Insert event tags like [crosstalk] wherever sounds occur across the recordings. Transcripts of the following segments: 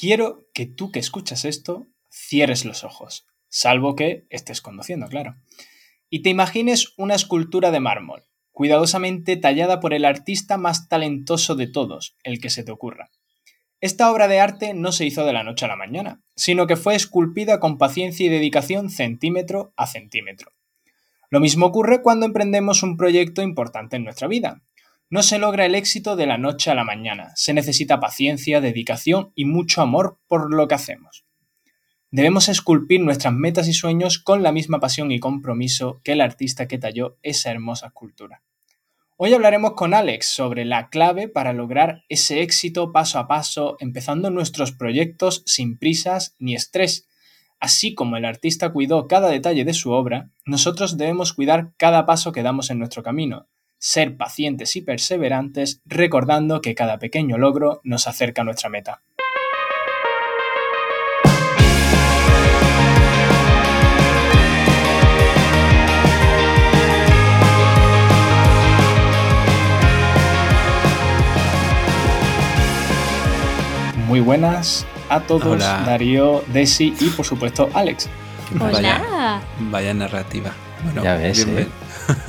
quiero que tú que escuchas esto cierres los ojos, salvo que estés conduciendo, claro, y te imagines una escultura de mármol, cuidadosamente tallada por el artista más talentoso de todos, el que se te ocurra. Esta obra de arte no se hizo de la noche a la mañana, sino que fue esculpida con paciencia y dedicación centímetro a centímetro. Lo mismo ocurre cuando emprendemos un proyecto importante en nuestra vida. No se logra el éxito de la noche a la mañana, se necesita paciencia, dedicación y mucho amor por lo que hacemos. Debemos esculpir nuestras metas y sueños con la misma pasión y compromiso que el artista que talló esa hermosa escultura. Hoy hablaremos con Alex sobre la clave para lograr ese éxito paso a paso, empezando nuestros proyectos sin prisas ni estrés. Así como el artista cuidó cada detalle de su obra, nosotros debemos cuidar cada paso que damos en nuestro camino, ser pacientes y perseverantes, recordando que cada pequeño logro nos acerca a nuestra meta. Muy buenas a todos, Darío, Desi y por supuesto Alex. Hola. Vaya, narrativa. Bueno, ya ves, ¿eh?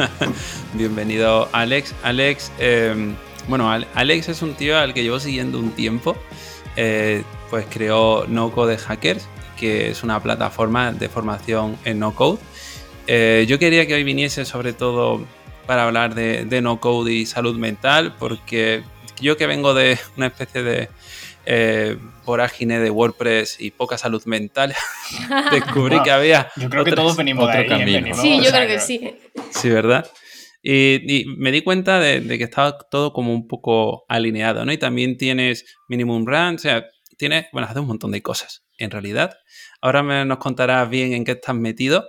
[laughs] bienvenido Alex. Alex, em, bueno, Alex es un tío al que llevo siguiendo un tiempo. Eh, pues creó No Code Hackers, que es una plataforma de formación en no code. Eh, yo quería que hoy viniese sobre todo para hablar de, de no code y salud mental, porque yo que vengo de una especie de eh, vorágine de WordPress y poca salud mental, [laughs] descubrí que había. Yo creo que todos venimos otro de ahí, camino. Sí, yo creo que sí. Sí, ¿verdad? Y, me di cuenta de, que estaba todo como un poco alineado, ¿no? Y también tienes Minimum Run, o sea, tienes, bueno, haces un montón de cosas, en realidad. Ahora me, nos contarás bien en qué estás metido,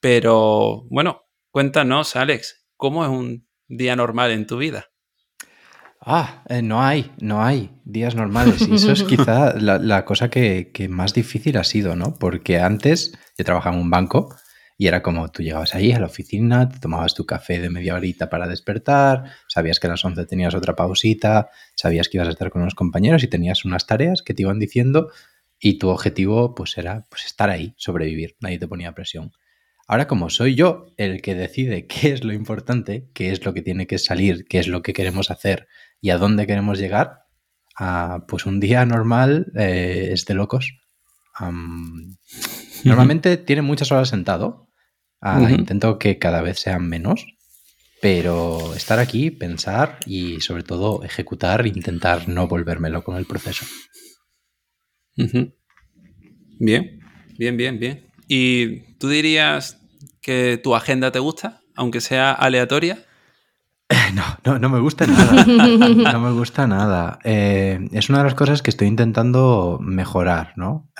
pero bueno, cuéntanos, Alex, ¿cómo es un día normal en tu vida? Ah, eh, no hay, no hay días normales. Y eso es [laughs] quizá la, cosa que, más difícil ha sido, ¿no? Porque antes yo trabajaba en un banco y era como tú llegabas ahí a la oficina, te tomabas tu café de media horita para despertar, sabías que a las 11 tenías otra pausita, sabías que ibas a estar con unos compañeros y tenías unas tareas que te iban diciendo y tu objetivo pues era pues estar ahí, sobrevivir, nadie te ponía presión. Ahora como soy yo el que decide qué es lo importante, qué es lo que tiene que salir, qué es lo que queremos hacer, y a dónde queremos llegar, pues un día normal eh, es de locos. normalmente tiene muchas horas sentado. Ah, intento que cada vez sean menos, pero estar aquí, pensar y sobre todo ejecutar, intentar no volvérmelo con el proceso. Bien, bien, bien, bien. ¿Y tú dirías que tu agenda te gusta, aunque sea aleatoria? [laughs] No, no, no me gusta nada. [laughs] No me gusta nada. Eh, es una de las cosas que estoy intentando mejorar, ¿no?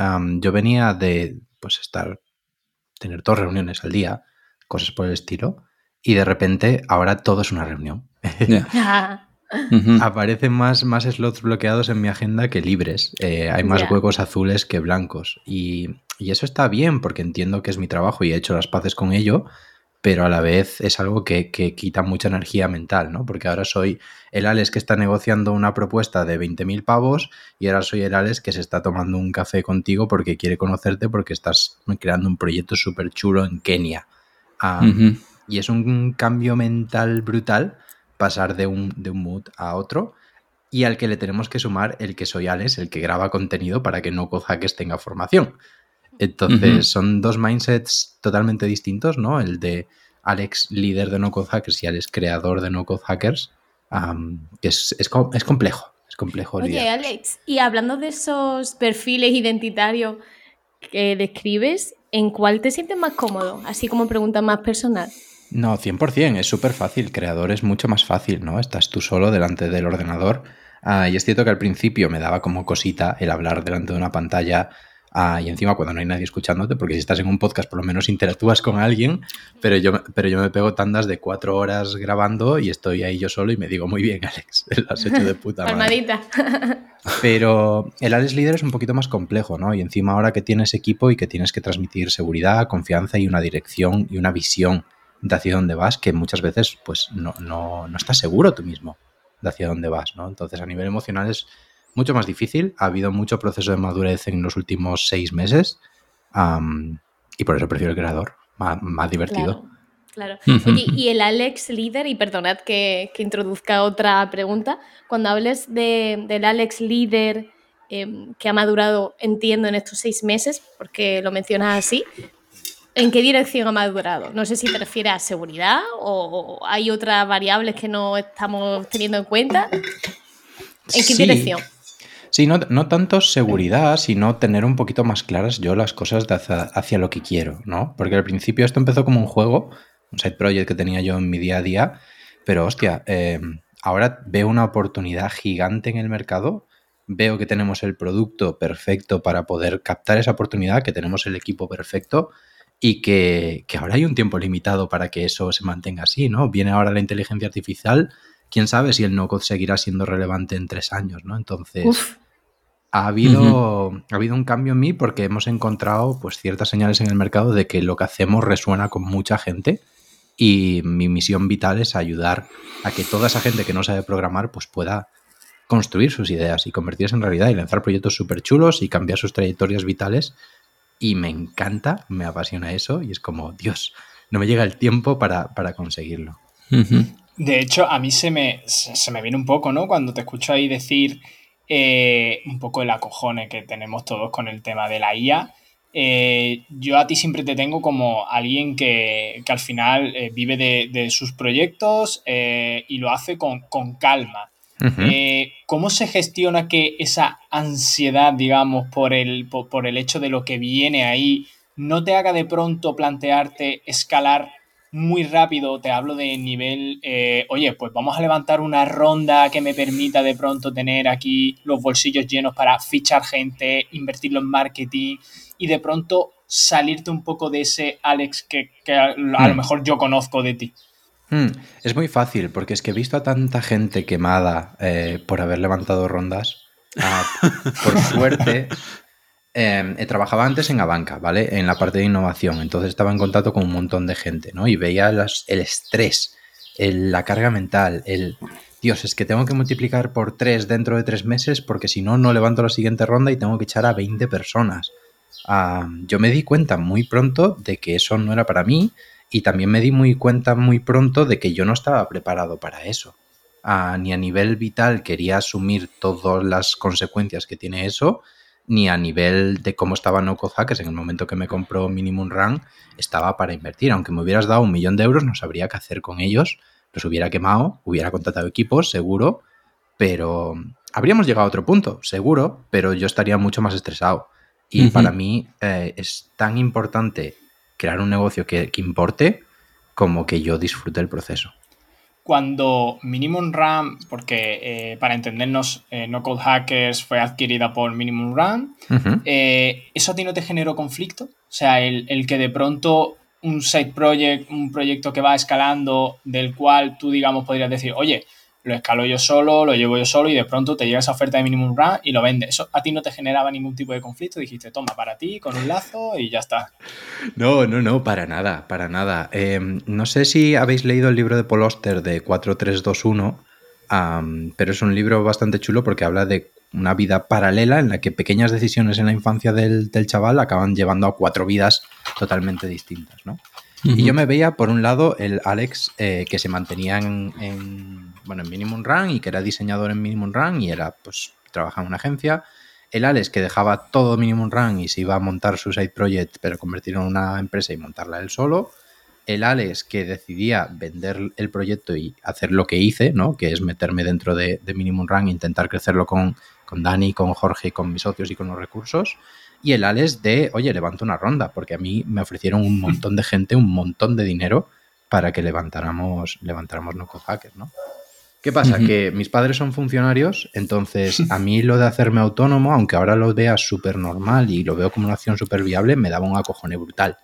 yo venía de, pues, estar, tener dos reuniones al día, cosas por el estilo, y de repente ahora todo es una reunión. [laughs] Aparecen más, más slots bloqueados en mi agenda que libres. Eh, hay más huecos azules que blancos. Y, y eso está bien porque entiendo que es mi trabajo y he hecho las paces con ello pero a la vez es algo que, quita mucha energía mental, ¿no? Porque ahora soy el Alex que está negociando una propuesta de 20.000 pavos y ahora soy el Alex que se está tomando un café contigo porque quiere conocerte porque estás creando un proyecto súper chulo en Kenia. Y es un cambio mental brutal pasar de un, de un mood a otro y al que le tenemos que sumar el que soy Alex, el que graba contenido para que no que tenga formación. Entonces, son dos mindsets totalmente distintos, ¿no? El de Alex, líder de No Code Hackers, y Alex, creador de No Code Hackers, que es, es, complejo. Es complejo. Oye, Alex, y hablando de esos perfiles identitarios que describes, ¿en cuál te sientes más cómodo? Así como pregunta más personal. No, 100%, es súper fácil. Creador es mucho más fácil, ¿no? Estás tú solo delante del ordenador. Ah, y es cierto que al principio me daba como cosita el hablar delante de una pantalla Ah, y encima cuando no hay nadie escuchándote, porque si estás en un podcast por lo menos interactúas con alguien, pero yo, pero yo me pego tandas de cuatro horas grabando y estoy ahí yo solo y me digo, muy bien, [laughs] Alex, lo has hecho de puta madre. [laughs] pero el Alex Líder es un poquito más complejo, ¿no? Y encima ahora que tienes equipo y que tienes que transmitir seguridad, confianza y una dirección y una visión de hacia dónde vas, que muchas veces pues no, no, no estás seguro tú mismo de hacia dónde vas, ¿no? Entonces a nivel emocional es mucho más difícil. Ha habido mucho proceso de madurez en los últimos seis meses. y por eso prefiero el creador, más, divertido. Claro. y el Alex líder, y perdonad que, introduzca otra pregunta, cuando hables del Alex líder em, que ha madurado, entiendo, en estos seis meses, porque lo mencionas así, ¿en qué dirección ha madurado? No sé si te refieres a seguridad o hay otras variables que no estamos teniendo en cuenta. ¿En qué dirección? Sí, no, tanto seguridad, sino tener un poquito más claras yo las cosas hacia, lo que quiero, ¿no? Porque al principio esto empezó como un juego, un side project que tenía yo en mi día a día, pero hostia, em, ahora veo una oportunidad gigante en el mercado, veo que tenemos el producto perfecto para poder captar esa oportunidad, que tenemos el equipo perfecto y que, ahora hay un tiempo limitado para que eso se mantenga así, ¿no? Viene ahora la inteligencia artificial, quién sabe si el no-code seguirá siendo relevante en tres años, ¿no? Entonces, ha habido, ha habido un cambio en mí porque hemos encontrado pues, ciertas señales en el mercado de que lo que hacemos resuena con mucha gente y mi misión vital es ayudar a que toda esa gente que no sabe programar pues pueda construir sus ideas y convertirse en realidad y lanzar proyectos súper chulos y cambiar sus trayectorias vitales. Y me encanta, me apasiona eso y es como, Dios, no me llega el tiempo para, conseguirlo. De hecho, a mí se me, se me viene un poco, ¿no? Cuando te escucho ahí decir eh, un poco el acojone que tenemos todos con el tema de la IA. Eh, yo a ti siempre te tengo como alguien que, al final eh, vive de, sus proyectos y lo hace con, calma. ¿Cómo se gestiona que esa ansiedad, digamos, por el, por el hecho de lo que viene ahí, no te haga de pronto plantearte escalar muy rápido, te hablo de nivel, eh, oye, pues vamos a levantar una ronda que me permita de pronto tener aquí los bolsillos llenos para fichar gente, invertirlo en marketing y de pronto salirte un poco de ese Alex que, a, lo hmm. mejor yo conozco de ti. Hmm. Es muy fácil porque es que he visto a tanta gente quemada eh, por haber levantado rondas. Ah, por suerte, [laughs] eh, trabajaba antes en Abanca, ¿vale? En la parte de innovación. Entonces estaba en contacto con un montón de gente, ¿no? Y veía el estrés, la carga mental, el... Dios, es que tengo que multiplicar por tres dentro de tres meses porque si no, no levanto la siguiente ronda y tengo que echar a 20 personas. Ah, yo me di cuenta muy pronto de que eso no era para mí y también me di muy cuenta muy pronto de que yo no estaba preparado para eso. Ah, ni a nivel vital quería asumir todas las consecuencias que tiene eso, ni a nivel de cómo estaba No Hackers en el momento que me compró Minimum Run, estaba para invertir. Aunque me hubieras dado un millón de euros, no sabría qué hacer con ellos. Los hubiera quemado, hubiera contratado equipos, seguro, pero habríamos llegado a otro punto, seguro, pero yo estaría mucho más estresado. Y para mí eh, es tan importante crear un negocio que, que importe como que yo disfrute el proceso cuando Minimum Run, porque eh, para entendernos, eh, No Code Hackers fue adquirida por Minimum Run, eh, ¿eso a ti no te generó conflicto? O sea, el, el, que de pronto un side project, un proyecto que va escalando, del cual tú, digamos, podrías decir, oye, lo escalo yo solo, lo llevo yo solo y de pronto te llega esa oferta de minimum run y lo vendes. Eso a ti no te generaba ningún tipo de conflicto. Dijiste, toma, para ti, con un lazo y ya está. No, no, no, para nada, para nada. Em, no sé si habéis leído el libro de Paul Oster de 4321, pero es un libro bastante chulo porque habla de una vida paralela en la que pequeñas decisiones en la infancia del, del chaval acaban llevando a cuatro vidas totalmente distintas, ¿no? Y yo me veía, por un lado, el Alex eh, que se mantenía en, bueno, en Minimum Run y que era diseñador en Minimum Run y era, pues, trabajaba en una agencia. El Alex que dejaba todo Minimum Run y se iba a montar su side project, pero convertirlo en una empresa y montarla él solo. El Alex que decidía vender el proyecto y hacer lo que hice, ¿no? Que es meterme dentro de, de Minimum Run e intentar crecerlo con, con Dani, con Jorge, con mis socios y con los recursos y el Alex de, oye, levanto una ronda, porque a mí me ofrecieron un montón de gente, un montón de dinero para que levantáramos, levantáramos no Hackers, ¿no? ¿Qué pasa? Que mis padres son funcionarios, entonces a mí lo de hacerme autónomo, aunque ahora lo vea súper normal y lo veo como una acción súper viable, me daba un acojone brutal.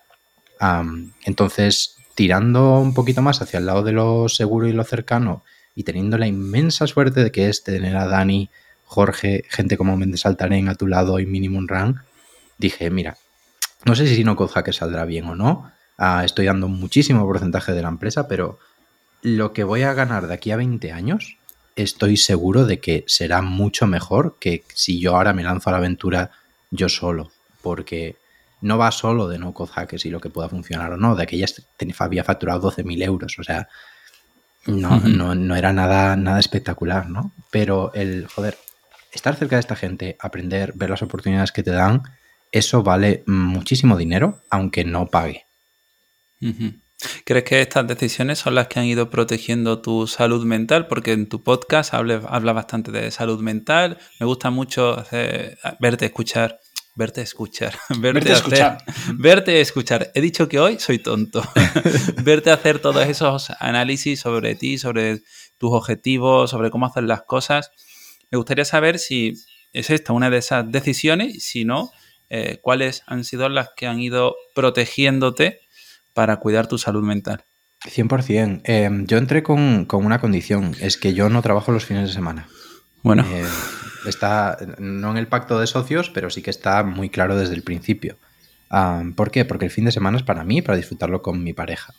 entonces, tirando un poquito más hacia el lado de lo seguro y lo cercano y teniendo la inmensa suerte de que es tener a Dani, Jorge, gente como Méndez Altarén a tu lado y Minimum Run, dije, mira, no sé si no Code saldrá bien o no. Ah, estoy dando muchísimo porcentaje de la empresa, pero lo que voy a ganar de aquí a 20 años estoy seguro de que será mucho mejor que si yo ahora me lanzo a la aventura yo solo, porque no va solo de no code hackers y lo que pueda funcionar o no, de que ya había facturado 12.000 euros, o sea, no, no, era nada, nada espectacular, ¿no? Pero el, joder, estar cerca de esta gente, aprender, ver las oportunidades que te dan, eso vale muchísimo dinero, aunque no pague. ¿Crees que estas decisiones son las que han ido protegiendo tu salud mental? Porque en tu podcast hablas habla bastante de salud mental. Me gusta mucho verte, escuchar. Verte, escuchar. [laughs] Verte, escuchar. Verte, escuchar. He dicho que hoy soy tonto. [laughs] verte hacer todos esos análisis sobre ti, sobre tus objetivos, sobre cómo hacer las cosas. Me gustaría saber si es esta una de esas decisiones si no, eh, cuáles han sido las que han ido protegiéndote para cuidar tu salud mental. 100%. Em, yo entré con, una condición, es que yo no trabajo los fines de semana. Bueno. Eh, está, no en el pacto de socios, pero sí que está muy claro desde el principio. ¿Por qué? Porque el fin de semana es para mí, para disfrutarlo con mi pareja.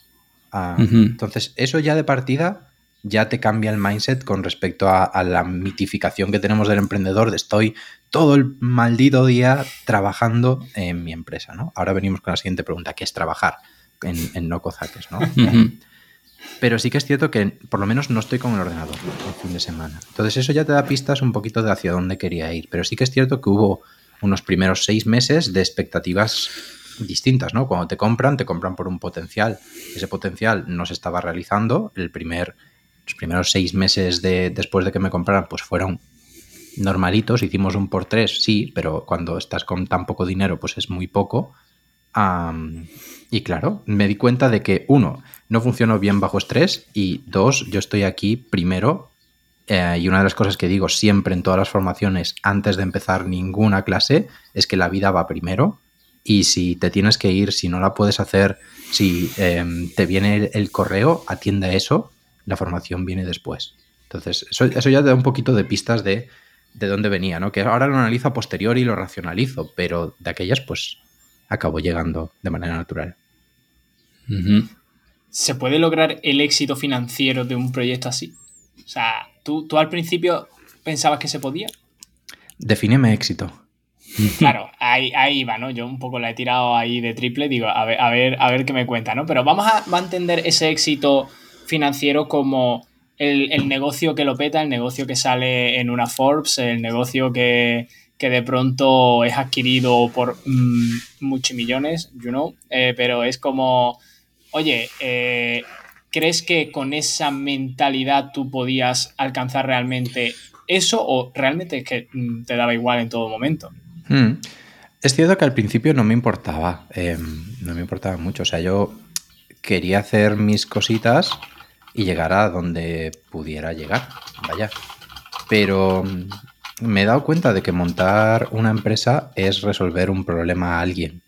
Entonces, eso ya de partida ya te cambia el mindset con respecto a, a, la mitificación que tenemos del emprendedor de estoy todo el maldito día trabajando en mi empresa, ¿no? Ahora venimos con la siguiente pregunta, ¿qué es trabajar? En, no cozaques, ¿no? Pero sí que es cierto que por lo menos no estoy con el ordenador el fin de semana. Entonces eso ya te da pistas un poquito de hacia dónde quería ir. Pero sí que es cierto que hubo unos primeros seis meses de expectativas distintas, ¿no? Cuando te compran, te compran por un potencial. Ese potencial no se estaba realizando. El primer, los primeros seis meses de, después de que me compraran, pues fueron normalitos. Hicimos un por tres, sí, pero cuando estás con tan poco dinero, pues es muy poco. Y claro, me di cuenta de que, uno, no funcionó bien bajo estrés y dos, yo estoy aquí primero eh, y una de las cosas que digo siempre en todas las formaciones antes de empezar ninguna clase es que la vida va primero y si te tienes que ir, si no la puedes hacer, si em, te viene el, correo, atiende a eso, la formación viene después. Entonces, eso, eso, ya te da un poquito de pistas de, de dónde venía, ¿no? Que ahora lo analizo a posteriori y lo racionalizo, pero de aquellas, pues acabó llegando de manera natural. ¿Se puede lograr el éxito financiero de un proyecto así? O sea, ¿tú, tú al principio pensabas que se podía? Defíneme éxito. Claro, ahí, ahí va, ¿no? Yo un poco la he tirado ahí de triple, digo, a ver, a ver, a ver qué me cuenta, ¿no? Pero vamos a, a entender ese éxito financiero como el, el, negocio que lo peta, el negocio que sale en una Forbes, el negocio que, que de pronto es adquirido por mm, muchos millones, you know, eh, pero es como, oye, eh, ¿crees que con esa mentalidad tú podías alcanzar realmente eso o realmente es que mm, te daba igual en todo momento? Hmm. Es cierto que al principio no me importaba, em, no me importaba mucho, o sea, yo quería hacer mis cositas y llegar a donde pudiera llegar, vaya. Pero me he dado cuenta de que montar una empresa es resolver un problema a alguien.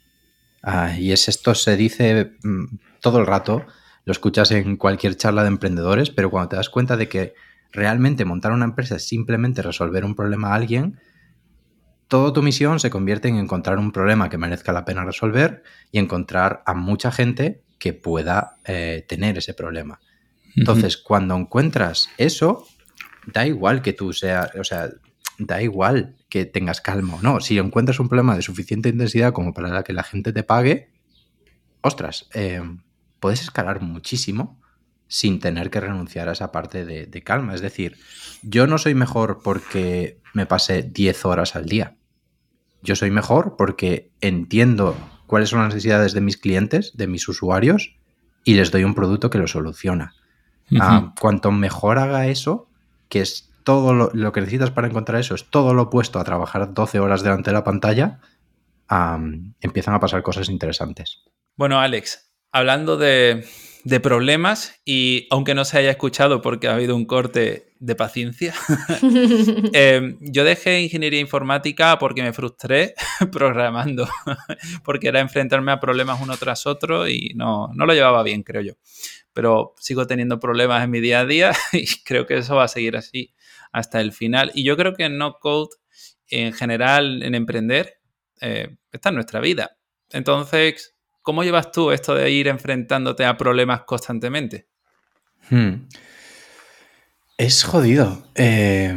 Ah, y es esto se dice mm, todo el rato, lo escuchas en cualquier charla de emprendedores, pero cuando te das cuenta de que realmente montar una empresa es simplemente resolver un problema a alguien, toda tu misión se convierte en encontrar un problema que merezca la pena resolver y encontrar a mucha gente que pueda eh, tener ese problema. Entonces, cuando encuentras eso, da igual que tú seas, o sea, da igual que tengas calma o no. Si encuentras un problema de suficiente intensidad como para que la gente te pague, ostras, eh, puedes escalar muchísimo sin tener que renunciar a esa parte de, calma. Es decir, yo no soy mejor porque me pase 10 horas al día. Yo soy mejor porque entiendo cuáles son las necesidades de mis clientes, de mis usuarios, y les doy un producto que lo soluciona. Ah, cuanto mejor haga eso, que es todo lo, que necesitas para encontrar eso es todo lo opuesto a trabajar 12 horas delante de la pantalla, empiezan a pasar cosas interesantes. Bueno, Alex, hablando de, problemas y aunque no se haya escuchado porque ha habido un corte de paciencia, [laughs] em, yo dejé ingeniería informática porque me frustré [laughs] programando, [laughs] porque era enfrentarme a problemas uno tras otro y no, no lo llevaba bien, creo yo. Pero sigo teniendo problemas en mi día a día y creo que eso va a seguir así hasta el final. Y yo creo que en no code, en general, en emprender, eh, está en nuestra vida. Entonces, ¿cómo llevas tú esto de ir enfrentándote a problemas constantemente? Hmm. Es jodido. Eh,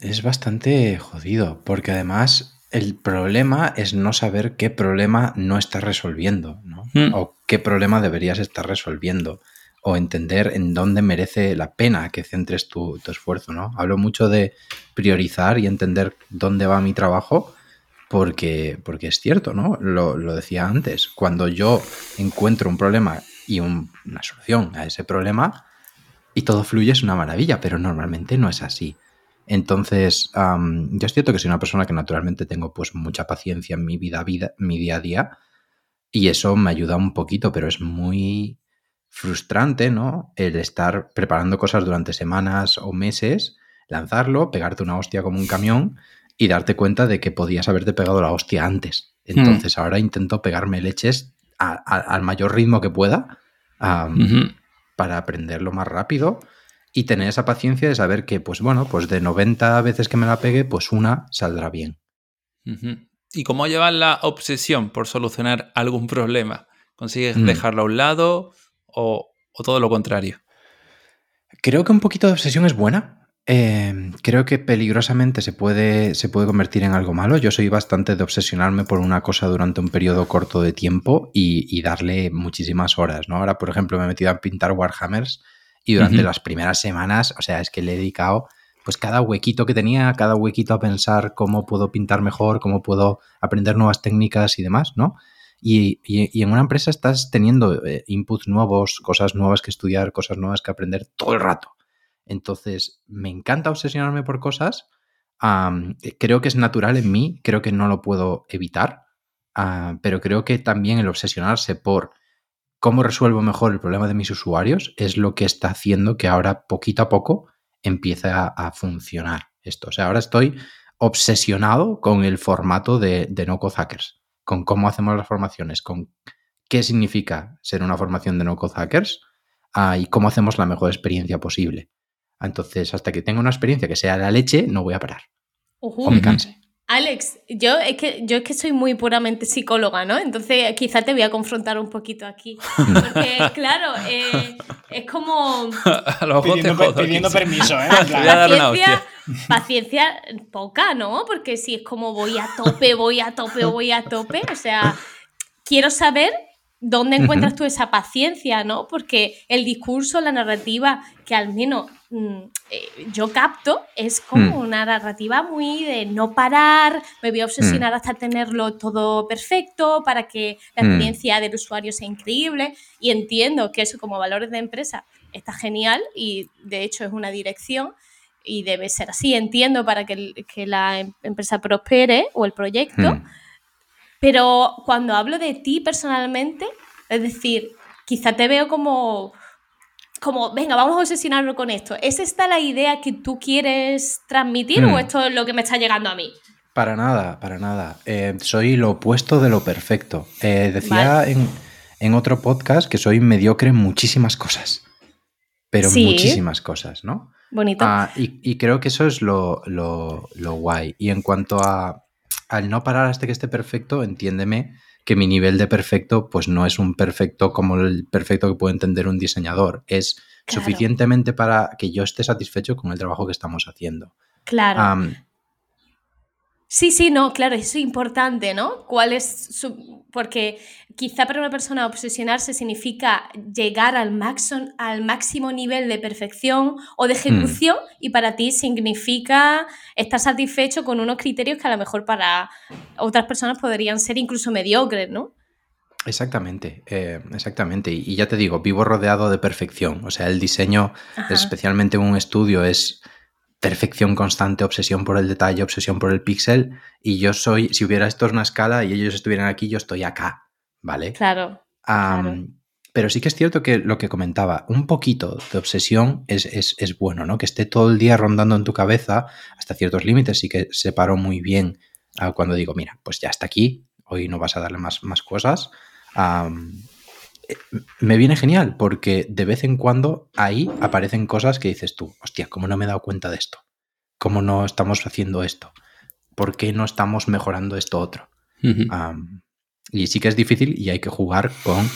es bastante jodido, porque además el problema es no saber qué problema no estás resolviendo, ¿no? Hmm. O qué problema deberías estar resolviendo. O entender en dónde merece la pena que centres tu, tu esfuerzo, ¿no? Hablo mucho de priorizar y entender dónde va mi trabajo, porque, porque es cierto, ¿no? Lo, lo decía antes. Cuando yo encuentro un problema y un- una solución a ese problema, y todo fluye, es una maravilla, pero normalmente no es así. Entonces, yo es cierto que soy una persona que naturalmente tengo pues mucha paciencia en mi vida, vida, mi día a día, y eso me ayuda un poquito, pero es muy frustrante, ¿no? El estar preparando cosas durante semanas o meses, lanzarlo, pegarte una hostia como un camión y darte cuenta de que podías haberte pegado la hostia antes. Entonces ahora intento pegarme leches a- a- al mayor ritmo que pueda. para aprenderlo más rápido y tener esa paciencia de saber que, pues bueno, pues de 90 veces que me la pegue, pues una saldrá bien. ¿Y cómo llevas la obsesión por solucionar algún problema? ¿Consigues Mm. dejarlo a un lado o, o todo lo contrario? Creo que un poquito de obsesión es buena. Eh, creo que peligrosamente se puede, se puede convertir en algo malo. Yo soy bastante de obsesionarme por una cosa durante un periodo corto de tiempo y, y darle muchísimas horas, ¿no? Ahora, por ejemplo, me he metido a pintar Warhammers y durante las primeras semanas, o sea, es que le he dedicado pues cada huequito que tenía, cada huequito a pensar cómo puedo pintar mejor, cómo puedo aprender nuevas técnicas y demás, ¿no? Y, en una empresa estás teniendo eh, inputs nuevos, cosas nuevas que estudiar, cosas nuevas que aprender todo el rato. Entonces, me encanta obsesionarme por cosas. eh, creo que es natural en mí, creo que no lo puedo evitar, ah, pero creo que también el obsesionarse por cómo resuelvo mejor el problema de mis usuarios es lo que está haciendo que ahora poquito a poco empiece a, a funcionar esto. O sea, ahora estoy obsesionado con el formato de, de No Code Hackers, con cómo hacemos las formaciones, con qué significa ser una formación de No Code Hackers ah, y cómo hacemos la mejor experiencia posible. Entonces, hasta que tenga una experiencia que sea la leche, no voy a parar. O me canse. Alex, yo es que yo es que soy muy puramente psicóloga, ¿no? Entonces quizá te voy a confrontar un poquito aquí. Porque, [laughs] claro, eh, es como a lo mejor te Pidiendo, jodo, pidiendo Kiko. permiso, ¿eh? [laughs] En Te plan, voy a dar una paciencia, hostia. paciencia poca, ¿no? Porque si es como voy a tope, voy a tope, voy a tope, o sea, quiero saber dónde encuentras tú esa paciencia, ¿no? Porque el discurso, la narrativa que al menos mm, eh, yo capto es como Mm. una narrativa muy de no parar, me voy a obsesionar hasta tenerlo todo perfecto para que la Mm. experiencia del usuario sea increíble y entiendo que eso como valores de empresa está genial y de hecho es una dirección y debe ser así, entiendo, para que, que la em- empresa prospere o el proyecto. Pero cuando hablo de ti personalmente, es decir, quizá te veo como, como, venga, vamos a obsesionarnos con esto. ¿Es esta la idea que tú quieres transmitir Hmm. o esto es lo que me está llegando a mí? Para nada, para nada. Eh, soy lo opuesto de lo perfecto. Eh, decía Vale. en, en otro podcast que soy mediocre en muchísimas cosas. Pero Sí. muchísimas cosas, ¿no? Bonito. Ah, y, y creo que eso es lo, lo- lo guay. Y en cuanto a al no parar hasta que esté perfecto, entiéndeme que mi nivel de perfecto, pues no es un perfecto como el perfecto que puede entender un diseñador. Es Claro. suficientemente para que yo esté satisfecho con el trabajo que estamos haciendo. claro. Sí, sí, no, claro, eso es importante, ¿no? ¿Cuál es su... Porque quizá para una persona obsesionarse significa llegar al, máximo al máximo nivel de perfección o de ejecución y para ti significa estar satisfecho con unos criterios que a lo mejor para otras personas podrían ser incluso mediocres, ¿no? Exactamente, eh, exactamente. Y, y ya te digo, vivo rodeado de perfección. O sea, el diseño, Ajá. especialmente en un estudio, es perfección constante, obsesión por el detalle, obsesión por el píxel. Y yo soy, si hubiera esto es una escala y ellos estuvieran aquí, yo estoy acá, ¿vale? Claro. Pero sí que es cierto que lo que comentaba, un poquito de obsesión es, es- es bueno, ¿no? Que esté todo el día rondando en tu cabeza hasta ciertos límites. Sí que separo muy bien ah, cuando digo, mira, pues ya está aquí, hoy no vas a darle más, más cosas. Me viene genial porque de vez en cuando ahí aparecen cosas que dices tú, hostia, ¿cómo no me he dado cuenta de esto? ¿Cómo no estamos haciendo esto? ¿Por qué no estamos mejorando esto otro? Y sí que es difícil y hay que jugar con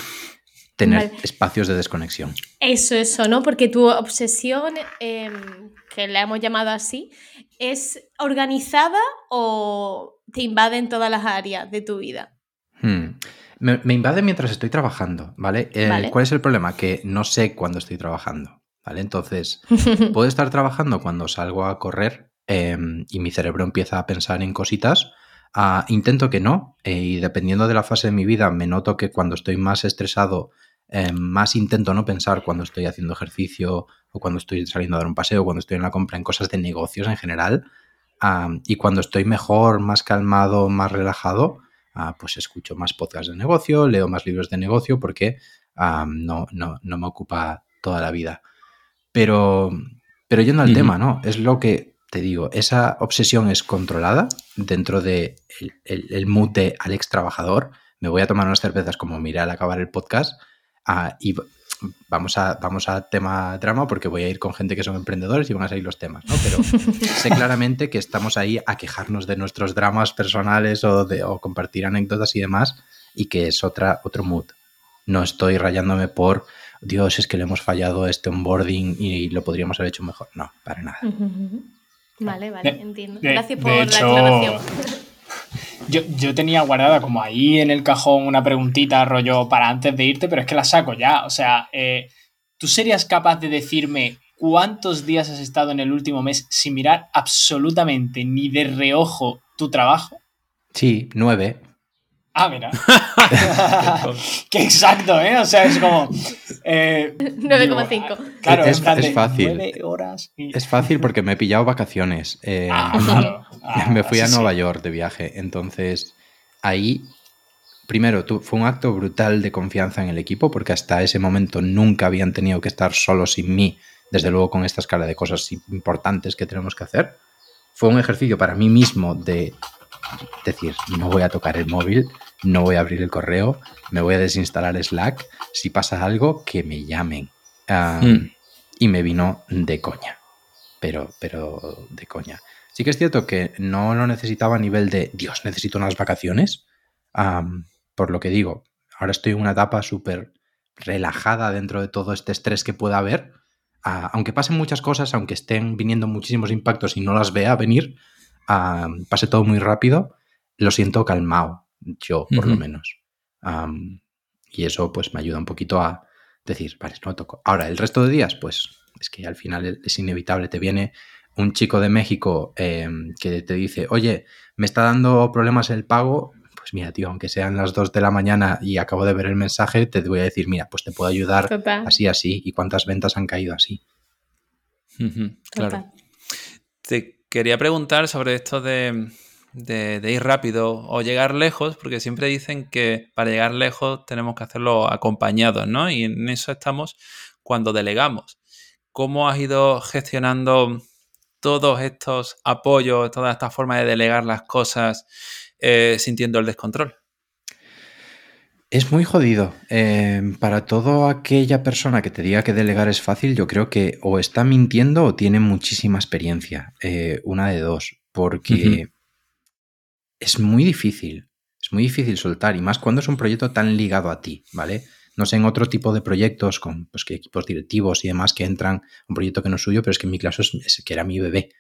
tener Vale. espacios de desconexión. Eso, eso, ¿no? Porque tu obsesión, em, que la hemos llamado así, ¿es organizada o te invade en todas las áreas de tu vida? Hmm. Me, invade mientras estoy trabajando, ¿vale? Eh, ¿Cuál es el problema? Que no sé cuándo estoy trabajando, ¿vale? Entonces, [laughs] puedo estar trabajando cuando salgo a correr em, y mi cerebro empieza a pensar en cositas. Ah, intento que no, eh, y dependiendo de la fase de mi vida, me noto que cuando estoy más estresado, em, más intento no pensar cuando estoy haciendo ejercicio o cuando estoy saliendo a dar un paseo, cuando estoy en la compra, en cosas de negocios en general. Ah, y cuando estoy mejor, más calmado, más relajado, Ah, pues escucho más podcasts de negocio, leo más libros de negocio porque ah, no, no, no, me ocupa toda la vida. Pero, pero yendo al tema, ¿no? Es lo que te digo, esa obsesión es controlada dentro de el, mood de Alex Trabajador. Me voy a tomar unas cervezas como miré al acabar el podcast ah, y vamos a, vamos a tema drama porque voy a ir con gente que son emprendedores y van a salir los temas, ¿no? Pero [laughs] sé claramente que estamos ahí a quejarnos de nuestros dramas personales o, de, compartir anécdotas y demás y que es otra, otro mood. No estoy rayándome por, Dios, es que le hemos fallado este onboarding y lo podríamos haber hecho mejor. No, para nada. Vale, vale, entiendo. Gracias por la aclaración. Yo, tenía guardada como ahí en el cajón una preguntita, rollo, para antes de irte, pero es que la saco ya. O sea, eh, ¿tú serías capaz de decirme cuántos días has estado en el último mes sin mirar absolutamente ni de reojo tu trabajo? Sí, nueve. Ah, mira. [laughs] Qué exacto, ¿eh? O sea, es como. 9,5. Eh, [laughs] claro, es, fácil. Es fácil porque me he pillado vacaciones. Eh, ah, ah, [laughs] me fui a Nueva York de viaje. Entonces, ahí. Primero, fue un acto brutal de confianza en el equipo porque hasta ese momento nunca habían tenido que estar solos sin mí, desde luego con esta escala de cosas importantes que tenemos que hacer. Fue un ejercicio para mí mismo de decir, no voy a tocar el móvil, no voy a abrir el correo, me voy a desinstalar Slack, si pasa algo, que me llamen. Hmm. Y me vino de coña, pero, pero de coña. Sí que es cierto que no lo necesitaba a nivel de, Dios, necesito unas vacaciones, por lo que digo, ahora estoy en una etapa súper relajada dentro de todo este estrés que pueda haber. aunque pasen muchas cosas, aunque estén viniendo muchísimos impactos y no las vea venir, pase todo muy rápido, lo siento calmado, yo por lo menos. y eso pues me ayuda un poquito a decir, vale, no toco. Ahora, el resto de días, pues es que al final es inevitable, te viene un chico de México em, que te dice, oye, me está dando problemas el pago, pues mira, tío, aunque sean las 2 de la mañana y acabo de ver el mensaje, te voy a decir, mira, pues te puedo ayudar así, así, y cuántas ventas han caído así. claro quería preguntar sobre esto de, ir rápido o llegar lejos, porque siempre dicen que para llegar lejos tenemos que hacerlo acompañados, ¿no? Y en eso estamos cuando delegamos. ¿Cómo has ido gestionando todos estos apoyos, toda esta forma de delegar las cosas eh, sintiendo el descontrol? Es muy jodido. Em, para toda aquella persona que te diga que delegar es fácil, yo creo que o está mintiendo o tiene muchísima experiencia. Eh, una de dos. Porque es muy difícil. Es muy difícil soltar. Y más cuando es un proyecto tan ligado a ti, ¿vale? No sé en otro tipo de proyectos con pues, que equipos directivos y demás que entran un proyecto que no es suyo, pero es que en mi caso es, que era mi bebé.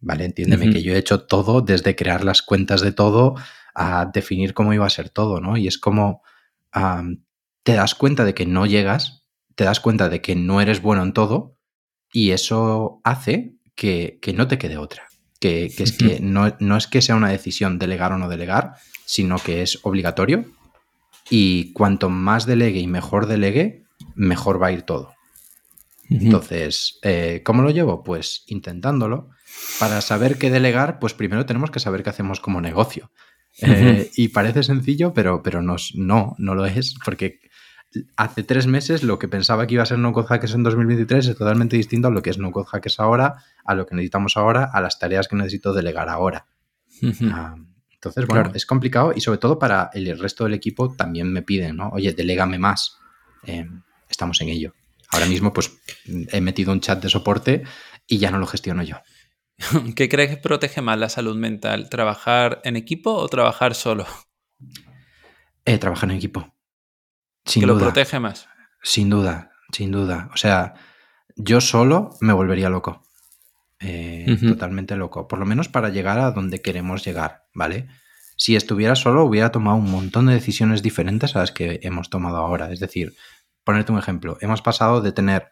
¿Vale? Entiéndeme que yo he hecho todo desde crear las cuentas de todo a definir cómo iba a ser todo, ¿no? Y es como te das cuenta de que no llegas, te das cuenta de que no eres bueno en todo y eso hace que, no te quede otra. Que, es que [laughs] no, no, es que sea una decisión delegar o no delegar, sino que es obligatorio y cuanto más delegue y mejor delegue, mejor va a ir todo. Entonces, eh, ¿cómo lo llevo? Pues intentándolo. Para saber qué delegar, pues primero tenemos que saber qué hacemos como negocio. Eh, y parece sencillo, pero, pero no, no, no lo es, porque hace tres meses lo que pensaba que iba a ser No Code Hackers en 2023 es totalmente distinto a lo que es No Code Hackers ahora, a lo que necesitamos ahora, a las tareas que necesito delegar ahora. Ah, entonces, bueno, es complicado y sobre todo para el resto del equipo también me piden, ¿no? Oye, delégame más. Eh, estamos en ello. Ahora mismo, pues he metido un chat de soporte y ya no lo gestiono yo. [laughs] ¿Qué crees que protege más la salud mental? ¿Trabajar en equipo o trabajar solo? Eh, trabajar en equipo. Sin ¿Que lo protege más? Sin duda. Sin duda. O sea, yo solo me volvería loco. Eh, totalmente loco. Por lo menos para llegar a donde queremos llegar, ¿vale? Si estuviera solo, hubiera tomado un montón de decisiones diferentes a las que hemos tomado ahora. Es decir, ponerte un ejemplo, hemos pasado de tener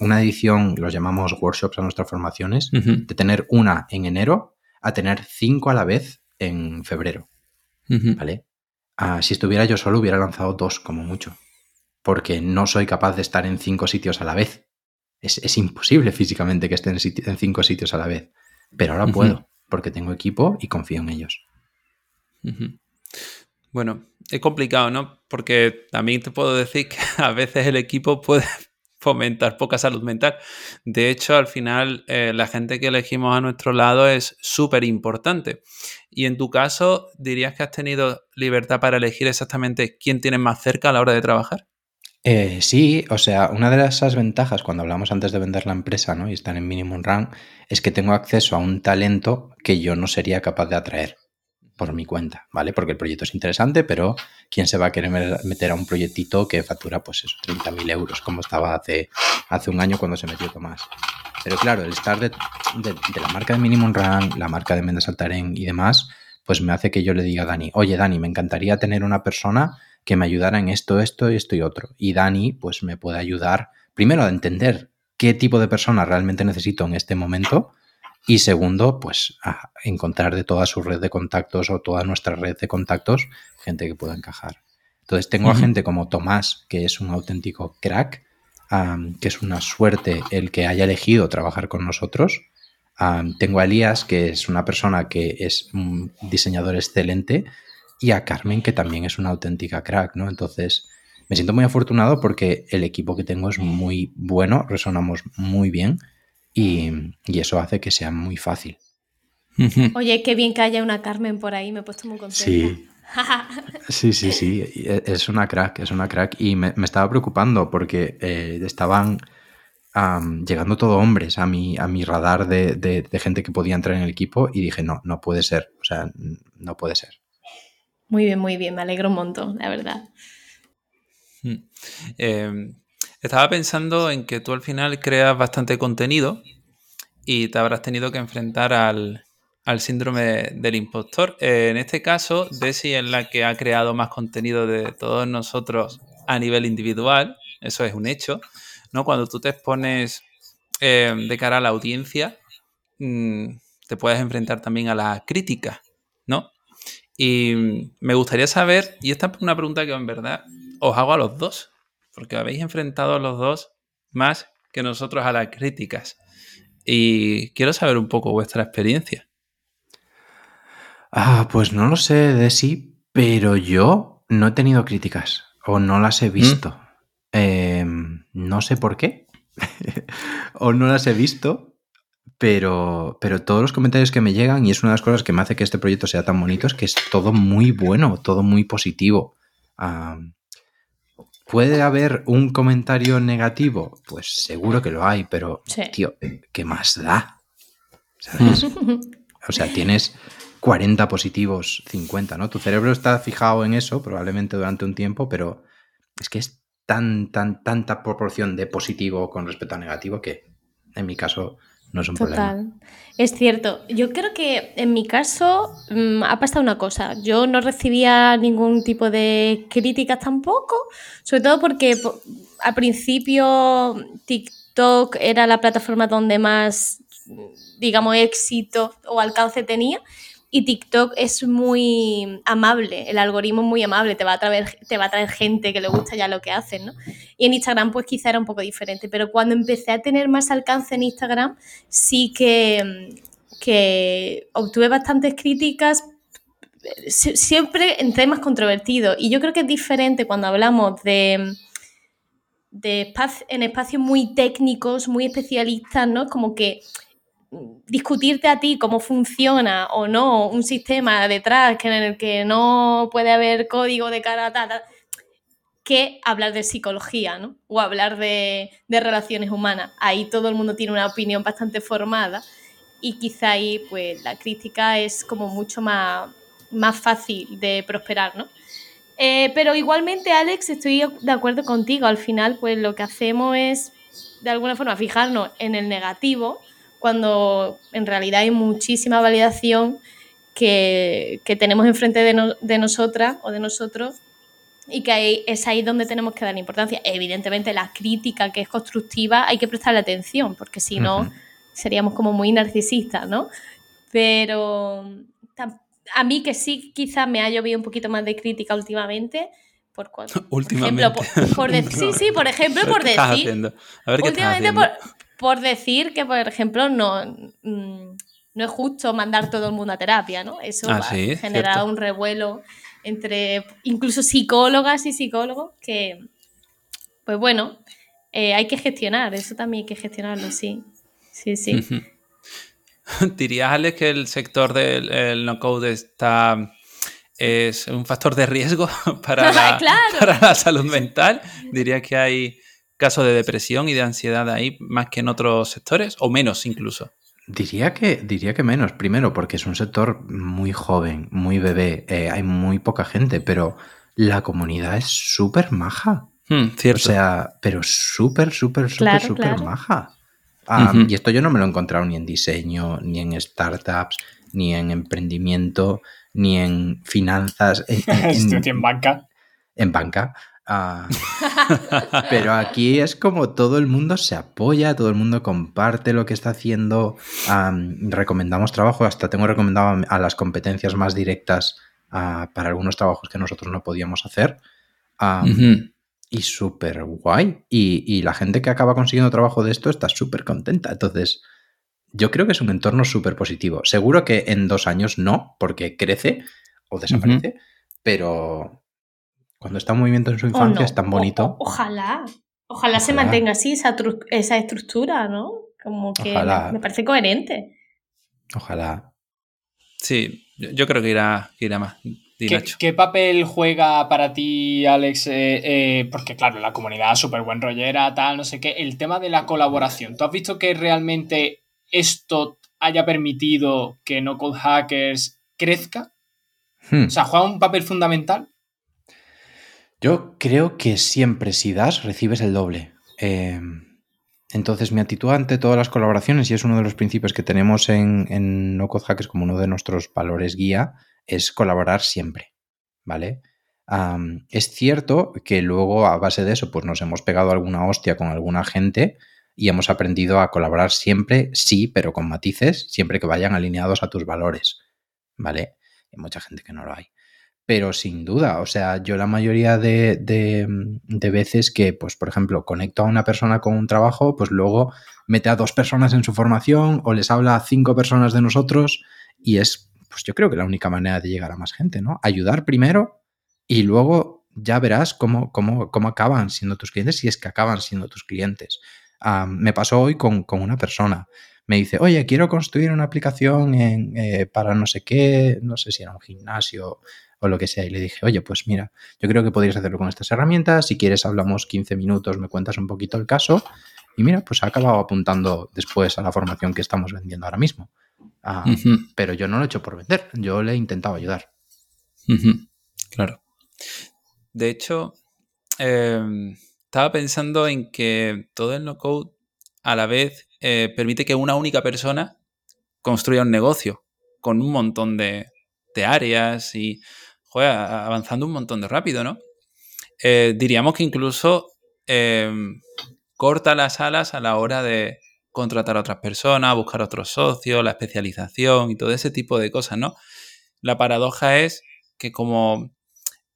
una edición, los llamamos workshops a nuestras formaciones, de tener una en enero a tener cinco a la vez en febrero. ¿Vale? Ah, si estuviera yo solo, hubiera lanzado dos como mucho. Porque no soy capaz de estar en cinco sitios a la vez. Es, imposible físicamente que esté en, cinco sitios a la vez. Pero ahora puedo, porque tengo equipo y confío en ellos. Bueno, es complicado, ¿no? Porque también te puedo decir que [laughs] a veces el equipo puede [laughs] fomentar poca salud mental. De hecho, al final, eh, la gente que elegimos a nuestro lado es súper importante. Y en tu caso, ¿dirías que has tenido libertad para elegir exactamente quién tienes más cerca a la hora de trabajar? Eh, sí, o sea, una de esas ventajas cuando hablamos antes de vender la empresa ¿no? y estar en minimum run es que tengo acceso a un talento que yo no sería capaz de atraer por mi cuenta, ¿vale? Porque el proyecto es interesante, pero ¿quién se va a querer meter a un proyectito que factura, pues eso, 30.000 euros, como estaba hace, hace un año cuando se metió Tomás? Pero claro, el estar de, la marca de Minimum Run, la marca de Mendes Altaren y demás, pues me hace que yo le diga a Dani, oye Dani, me encantaría tener una persona que me ayudara en esto, esto y esto y otro. Y Dani, pues me puede ayudar, primero, a entender qué tipo de persona realmente necesito en este momento y segundo, pues a encontrar de toda su red de contactos o toda nuestra red de contactos gente que pueda encajar. Entonces tengo a gente como Tomás, que es un auténtico crack, que es una suerte el que haya elegido trabajar con nosotros. tengo a Elías, que es una persona que es un diseñador excelente, y a Carmen, que también es una auténtica crack, ¿no? Entonces, me siento muy afortunado porque el equipo que tengo es muy bueno, resonamos muy bien y, eso hace que sea muy fácil. Oye, qué bien que haya una Carmen por ahí, me he puesto muy contenta. Sí. [laughs] sí, sí, sí, e, es una crack, es una crack. Y me, estaba preocupando porque eh, estaban llegando todo hombres a mi, a mi radar de, de, gente que podía entrar en el equipo y dije, no, no puede ser, o sea, no puede ser. Muy bien, muy bien, me alegro un montón, la verdad. Eh, estaba pensando en que tú al final creas bastante contenido y te habrás tenido que enfrentar al, síndrome del impostor. Eh, en este caso, Desi es la que ha creado más contenido de todos nosotros a nivel individual, eso es un hecho, ¿no? Cuando tú te expones eh, de cara a la audiencia, mm, te puedes enfrentar también a la crítica. Y me gustaría saber, y esta es una pregunta que en verdad os hago a los dos, porque habéis enfrentado los dos más que nosotros a las críticas. Y quiero saber un poco vuestra experiencia. Ah, pues no lo sé de sí, pero yo no he tenido críticas o no las he visto. ¿Mm? Em, no sé por qué. [laughs] o no las he visto, pero, pero todos los comentarios que me llegan, y es una de las cosas que me hace que este proyecto sea tan bonito, es que es todo muy bueno, todo muy positivo. ¿Puede haber un comentario negativo? Pues seguro que lo hay, pero, tío, ¿qué más da? ¿Sabes? [laughs] o sea, tienes 40 positivos, 50, ¿no? Tu cerebro está fijado en eso probablemente durante un tiempo, pero es que es tan, tan, tanta proporción de positivo con respecto a negativo que en mi caso no es un Total. Es cierto. Yo creo que en mi caso mm, ha pasado una cosa. Yo no recibía ningún tipo de críticas tampoco, sobre todo porque al principio TikTok era la plataforma donde más, digamos, éxito o alcance tenía y TikTok es muy amable, el algoritmo es muy amable, te va a traer, te va a traer gente que le gusta ya lo que hacen, ¿no? Y en Instagram pues quizá era un poco diferente, pero cuando empecé a tener más alcance en Instagram sí que, que obtuve bastantes críticas siempre en temas controvertidos y yo creo que es diferente cuando hablamos de de en espacios muy técnicos, muy especialistas, ¿no? Como que discutirte a ti cómo funciona o no un sistema detrás que en el que no puede haber código de cara a que hablar de psicología, ¿no? O hablar de, relaciones humanas. Ahí todo el mundo tiene una opinión bastante formada y quizá ahí pues la crítica es como mucho más, más fácil de prosperar, ¿no? Eh, pero igualmente, Alex, estoy de acuerdo contigo. Al final, pues lo que hacemos es, de alguna forma, fijarnos en el negativo, cuando en realidad hay muchísima validación que, tenemos enfrente de, de nosotras o de nosotros y que ahí, es ahí donde tenemos que dar importancia. Evidentemente, la crítica que es constructiva hay que prestarle atención, porque si no, seríamos como muy narcisistas, ¿no? Pero a mí que sí quizás me ha llovido un poquito más de crítica últimamente. Por, últimamente. por, sí, sí, por [laughs] ejemplo, por decir. A ver qué últimamente por, por, decir que, por ejemplo, no, mm, no es justo mandar todo el mundo a terapia, ¿no? Eso ah, ha generado un revuelo entre incluso psicólogas y psicólogos que, pues bueno, eh, hay que gestionar, eso también hay que gestionarlo, sí. Sí, sí. [laughs] ¿Dirías, Alex, que el sector del no-code está es un factor de riesgo [laughs] para [laughs] la, para la salud mental? ¿Dirías que hay casos de depresión y de ansiedad ahí más que en otros sectores o menos incluso? Diría que, diría que menos. Primero, porque es un sector muy joven, muy bebé. Eh, hay muy poca gente, pero la comunidad es súper maja. Hmm, cierto. O sea, pero súper, súper, súper, súper maja. Y esto yo no me lo he encontrado ni en diseño, ni en startups, ni en emprendimiento, ni en finanzas. En, en [laughs] banca. En banca. Ah, [laughs] pero aquí es como todo el mundo se apoya, todo el mundo comparte lo que está haciendo. recomendamos trabajo, hasta tengo recomendado a las competencias más directas ah, para algunos trabajos que nosotros no podíamos hacer. Y súper guay. Y, la gente que acaba consiguiendo trabajo de esto está súper contenta. Entonces, yo creo que es un entorno súper positivo. Seguro que en dos años no, porque crece o desaparece, pero, cuando está en movimiento en su infancia es tan bonito. ojalá, ojalá, se mantenga así esa, esa estructura, ¿no? Como que me, parece coherente. Ojalá. Sí, yo creo que irá, irá más. ¿Qué, papel juega para ti, Alex? Eh, eh, porque, claro, la comunidad súper buen rollera, tal, no sé qué. El tema de la colaboración. ¿Tú has visto que realmente esto haya permitido que No Code Hackers crezca? Hmm. O sea, ¿juega un papel fundamental? Yo creo que siempre si das, recibes el doble. Em, entonces, mi actitud ante todas las colaboraciones, y es uno de los principios que tenemos en, en No Code como uno de nuestros valores guía, es colaborar siempre. ¿Vale? es cierto que luego, a base de eso, pues nos hemos pegado alguna hostia con alguna gente y hemos aprendido a colaborar siempre, sí, pero con matices, siempre que vayan alineados a tus valores. ¿Vale? Hay mucha gente que no lo hay. Pero sin duda, o sea, yo la mayoría de, de, veces que, pues, por ejemplo, conecto a una persona con un trabajo, pues luego mete a dos personas en su formación o les habla a cinco personas de nosotros y es, pues yo creo que la única manera de llegar a más gente, ¿no? Ayudar primero y luego ya verás cómo, cómo, cómo acaban siendo tus clientes, si es que acaban siendo tus clientes. me pasó hoy con, con, una persona. Me dice, oye, quiero construir una aplicación en, eh, para no sé qué, no sé si era un gimnasio o lo que sea. Y le dije, oye, pues mira, yo creo que podrías hacerlo con estas herramientas. Si quieres, hablamos 15 minutos, me cuentas un poquito el caso. Y mira, pues ha acabado apuntando después a la formación que estamos vendiendo ahora mismo. Ah, pero yo no lo he hecho por vender, yo le he intentado ayudar. Claro. De hecho, em, estaba pensando en que todo el no-code a la vez eh, permite que una única persona construya un negocio con un montón de, de áreas y avanzando un montón de rápido, ¿no? Eh, diríamos que incluso em, corta las alas a la hora de contratar a otras personas, buscar otros socios, la especialización y todo ese tipo de cosas, ¿no? La paradoja es que como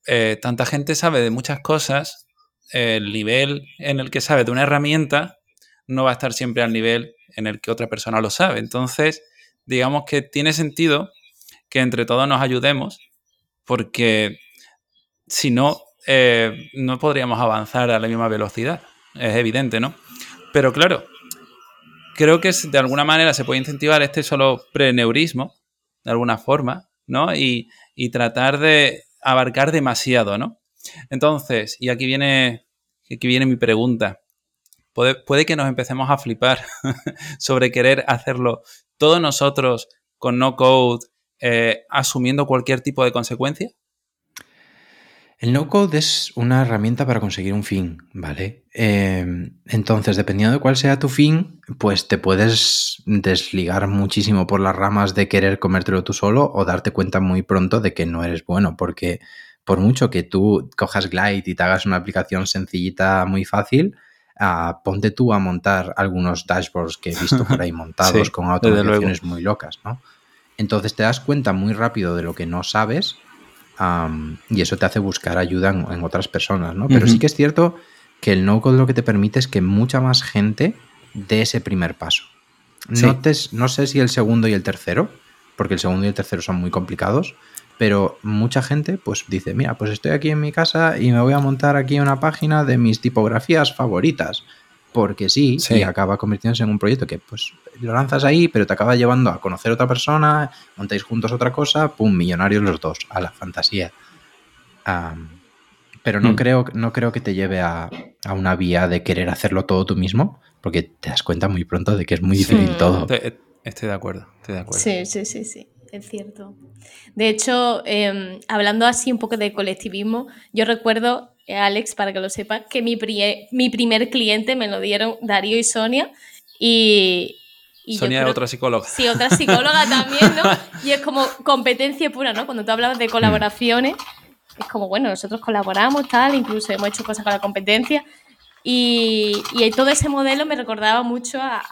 eh, tanta gente sabe de muchas cosas, el nivel en el que sabe de una herramienta no va a estar siempre al nivel en el que otra persona lo sabe. Entonces, digamos que tiene sentido que entre todos nos ayudemos porque si no, eh, no podríamos avanzar a la misma velocidad. Es evidente, ¿no? Pero claro, creo que de alguna manera se puede incentivar este solo preneurismo, de alguna forma, ¿no? Y, tratar de abarcar demasiado, ¿no? Entonces, y aquí viene, aquí viene mi pregunta. Puede, puede que nos empecemos a flipar [laughs] sobre querer hacerlo todos nosotros con no code eh, asumiendo cualquier tipo de consecuencia? El no-code es una herramienta para conseguir un fin, ¿vale? Em, entonces, dependiendo de cuál sea tu fin, pues te puedes desligar muchísimo por las ramas de querer comértelo tú solo o darte cuenta muy pronto de que no eres bueno, porque por mucho que tú cojas Glide y te hagas una aplicación sencillita, muy fácil, ah, ponte tú a montar algunos dashboards que he visto por ahí [laughs] montados con automatizaciones muy locas, ¿no? Entonces te das cuenta muy rápido de lo que no sabes y eso te hace buscar ayuda en, otras personas, ¿no? Pero sí que es cierto que el no-code lo que te permite es que mucha más gente dé ese primer paso. No, no sé si el segundo y el tercero, porque el segundo y el tercero son muy complicados, pero mucha gente pues dice, mira, pues estoy aquí en mi casa y me voy a montar aquí una página de mis tipografías favoritas porque sí, y acaba convirtiéndose en un proyecto que pues lo lanzas ahí, pero te acaba llevando a conocer a otra persona, montáis juntos otra cosa, pum, millonarios los dos, a la fantasía. pero no, hmm. creo, no creo que te lleve a, una vía de querer hacerlo todo tú mismo, porque te das cuenta muy pronto de que es muy difícil todo. Estoy de acuerdo, estoy de acuerdo. Sí, sí, sí, sí, es cierto. De hecho, em, hablando así un poco de colectivismo, yo recuerdo eh, Alex, para que lo sepa, que mi, mi primer cliente me lo dieron Darío y Sonia. Y, Sonia es otra psicóloga. Sí, otra psicóloga [laughs] también, ¿no? Y es como competencia pura, ¿no? Cuando tú hablabas de colaboraciones, es como, bueno, nosotros colaboramos, tal, incluso hemos hecho cosas con la competencia. Y, y todo ese modelo me recordaba mucho a,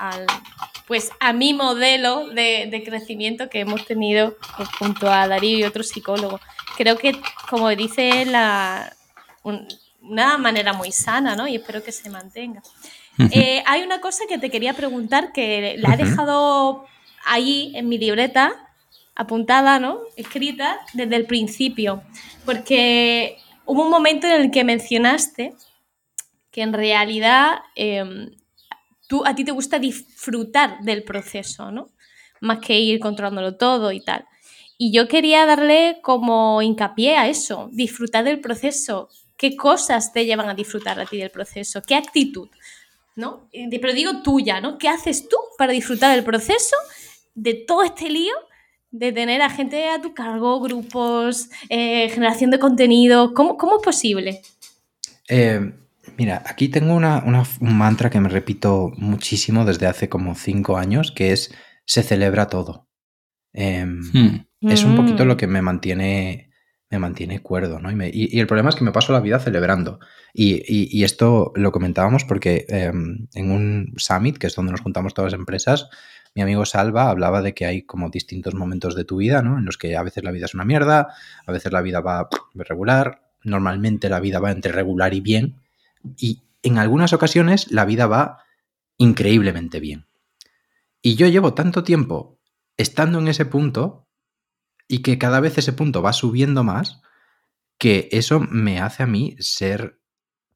pues, a mi modelo de, de, crecimiento que hemos tenido junto a Darío y otros psicólogos. Creo que, como dice la, una manera muy sana, ¿no? Y espero que se mantenga. Eh, hay una cosa que te quería preguntar que la he dejado ahí en mi libreta, apuntada, ¿no? Escrita desde el principio, porque hubo un momento en el que mencionaste que en realidad em, tú, a ti te gusta disfrutar del proceso, ¿no? Más que ir controlándolo todo y tal. Y yo quería darle como hincapié a eso, disfrutar del proceso qué cosas te llevan a disfrutar a ti del proceso, qué actitud, ¿no? Pero digo tuya, ¿no? ¿Qué haces tú para disfrutar del proceso, de todo este lío, de tener a gente a tu cargo, grupos, eh, generación de contenido? ¿Cómo, es posible? Eh, mira, aquí tengo una, un mantra que me repito muchísimo desde hace como cinco años, que es se celebra todo. Em, hmm. Es un poquito mm. lo que me mantiene me mantiene cuerdo, ¿no? Y, el problema es que me paso la vida celebrando. Y, esto lo comentábamos porque em, en un summit, que es donde nos juntamos todas las empresas, mi amigo Salva hablaba de que hay como distintos momentos de tu vida, ¿no? En los que a veces la vida es una mierda, a veces la vida va regular, normalmente la vida va entre regular y bien, y en algunas ocasiones la vida va increíblemente bien. Y yo llevo tanto tiempo estando en ese punto y que cada vez ese punto va subiendo más, que eso me hace a mí ser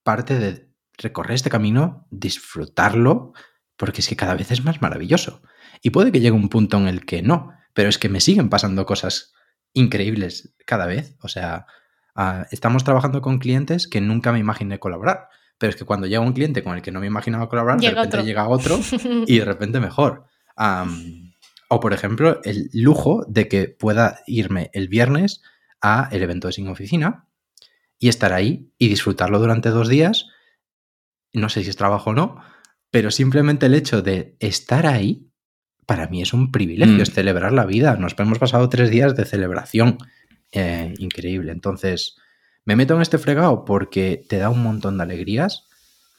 parte de recorrer este camino, disfrutarlo, porque es que cada vez es más maravilloso. Y puede que llegue un punto en el que no, pero es que me siguen pasando cosas increíbles cada vez. O sea, estamos trabajando con clientes que nunca me imaginé colaborar. Pero es que cuando llega un cliente con el que no me imaginaba colaborar, de repente llega otro [laughs] y de repente mejor. O, por ejemplo, el lujo de que pueda irme el viernes a el evento de Sin Oficina y estar ahí y disfrutarlo durante dos días. No sé si es trabajo o no, pero simplemente el hecho de estar ahí, para mí es un privilegio, mm. es celebrar la vida. Nos hemos pasado tres días de celebración. Eh, increíble. Entonces, me meto en este fregado porque te da un montón de alegrías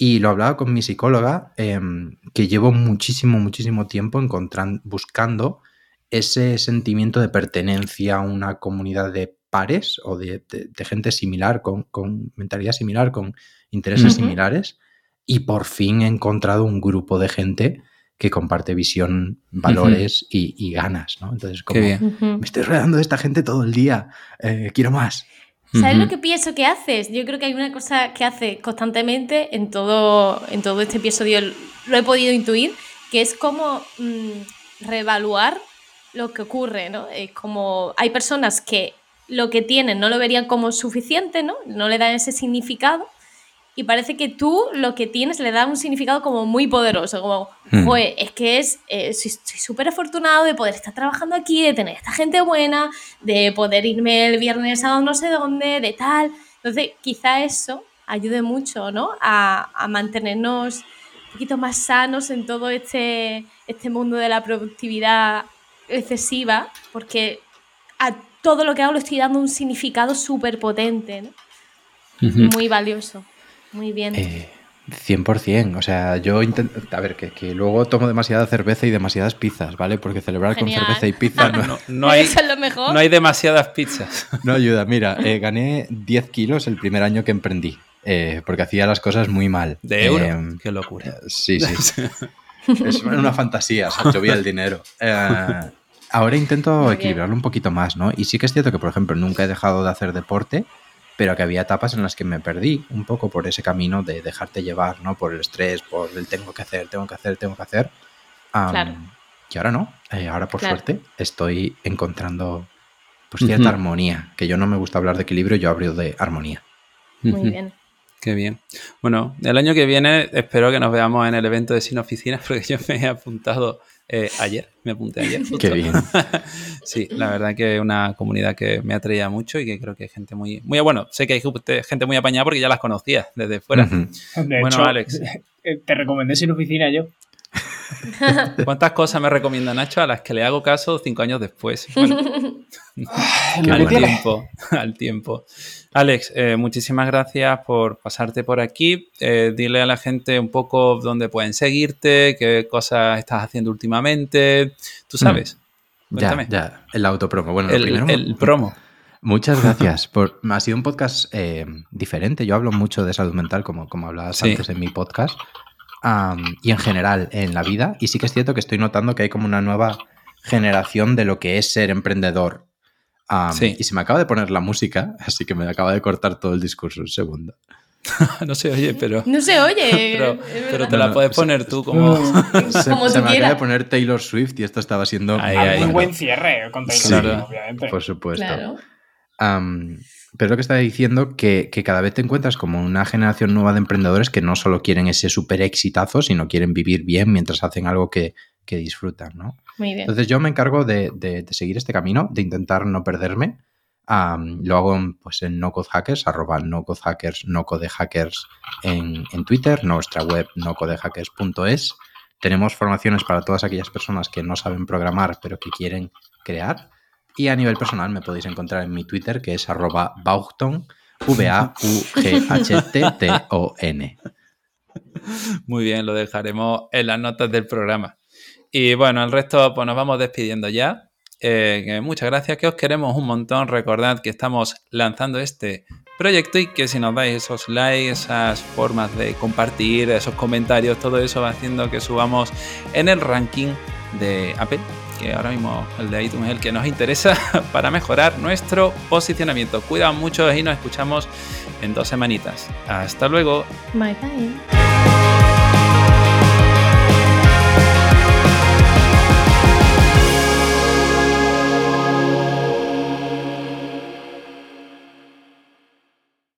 y lo hablaba con mi psicóloga, em, que llevo muchísimo, muchísimo tiempo encontrando, buscando ese sentimiento de pertenencia a una comunidad de pares o de, gente similar, con, mentalidad similar, con intereses similares. Y por fin he encontrado un grupo de gente que comparte visión, valores y, ganas, ¿no? Entonces, como, me estoy rodeando de esta gente todo el día, eh, quiero más. ¿Sabes lo que pienso que haces? Yo creo que hay una cosa que hace constantemente en todo, en todo este episodio, lo he podido intuir, que es como mm, reevaluar lo que ocurre, ¿no? Es como hay personas que lo que tienen no lo verían como suficiente, ¿no? No le dan ese significado y parece que tú lo que tienes le da un significado como muy poderoso, como, pues es que es, eh, soy súper afortunado de poder estar trabajando aquí, de tener esta gente buena, de poder irme el viernes a no sé dónde, de tal, Entonces, quizá eso ayude mucho, ¿no? A, mantenernos un poquito más sanos en todo este, este mundo de la productividad excesiva, porque a todo lo que hago le estoy dando un significado súper potente, ¿no? Muy valioso. Muy bien. Eh, 100%, o sea, yo intento, a ver, que, luego tomo demasiada cerveza y demasiadas pizzas, ¿vale? Porque celebrar con cerveza y pizza no, no, [laughs] hay, no hay demasiadas pizzas. [laughs] No ayuda, mira, eh, gané 10 kilos el primer año que emprendí, eh, porque hacía las cosas muy mal. ¿De euro? Em, Qué locura. Sí, sí. [laughs] es una fantasía, o sea, llovía el dinero. Eh, ahora intento equilibrarlo un poquito más, ¿no? Y sí que es cierto que, por ejemplo, nunca he dejado de hacer deporte, pero que había etapas en las que me perdí un poco por ese camino de dejarte llevar, ¿no? Por el estrés, por el tengo que hacer, tengo que hacer, tengo que hacer. claro. Y ahora no, eh, ahora por suerte estoy encontrando pues cierta armonía, que yo no me gusta hablar de equilibrio, yo hablo de armonía. Muy bien. Qué bien. Bueno, el año que viene espero que nos veamos en el evento de Sin Oficinas, [laughs] porque yo me he apuntado eh, ayer, me apunté ayer. Qué bien. [laughs] sí, la verdad que es una comunidad que me atraía mucho y que creo que hay gente muy, muy bueno, sé que hay gente muy apañada porque ya las conocía desde fuera. bueno, Alex. Eh, [laughs] te recomendé sin oficina yo. [laughs] ¿Cuántas cosas me recomienda Nacho a las que le hago caso cinco años después? [laughs] [laughs] al tiempo, al tiempo. Alex, eh, muchísimas gracias por pasarte por aquí. Eh, dile a la gente un poco dónde pueden seguirte, qué cosas estás haciendo últimamente. Tú mm. sabes. Ya, ya, el autopromo. Bueno, el, promo. Muchas gracias. Por, ha sido un podcast eh, diferente. Yo hablo mucho de salud mental, como, como hablabas antes en mi podcast y en general en la vida. Y sí que es cierto que estoy notando que hay como una nueva generación de lo que es ser emprendedor. Y se me acaba de poner la música, [laughs] así que me acaba de cortar todo el discurso un segundo. [laughs] no se oye, pero. No se oye. [laughs] pero, te la puedes poner tú como. se, me acaba de poner Taylor Swift y esto estaba siendo. un buen cierre con Taylor obviamente. Por supuesto. Pero lo que estaba diciendo que, que, cada vez te encuentras como una generación nueva de emprendedores que no solo quieren ese súper exitazo, sino quieren vivir bien mientras hacen algo que, que disfrutan, ¿no? Muy bien. Entonces yo me encargo de, de, seguir este camino, de intentar no perderme. lo hago en, pues, en NoCodeHackers, arroba NoCodeHackers, NoCodeHackers en, en Twitter, nuestra web nocodehackers.es. Tenemos formaciones para todas aquellas personas que no saben programar pero que quieren crear. Y a nivel personal me podéis encontrar en mi Twitter, que es arroba V-A-U-G-H-T-T-O-N. Muy bien, lo dejaremos en las notas del programa. Y bueno, el resto pues nos vamos despidiendo ya. Eh, muchas gracias, que os queremos un montón. Recordad que estamos lanzando este proyecto y que si nos dais esos likes, esas formas de compartir, esos comentarios, todo eso va haciendo que subamos en el ranking de Apple que ahora mismo el de iTunes es el que nos interesa [laughs] para mejorar nuestro posicionamiento. Cuidado mucho y nos escuchamos en dos semanitas. Hasta luego. Bye bye.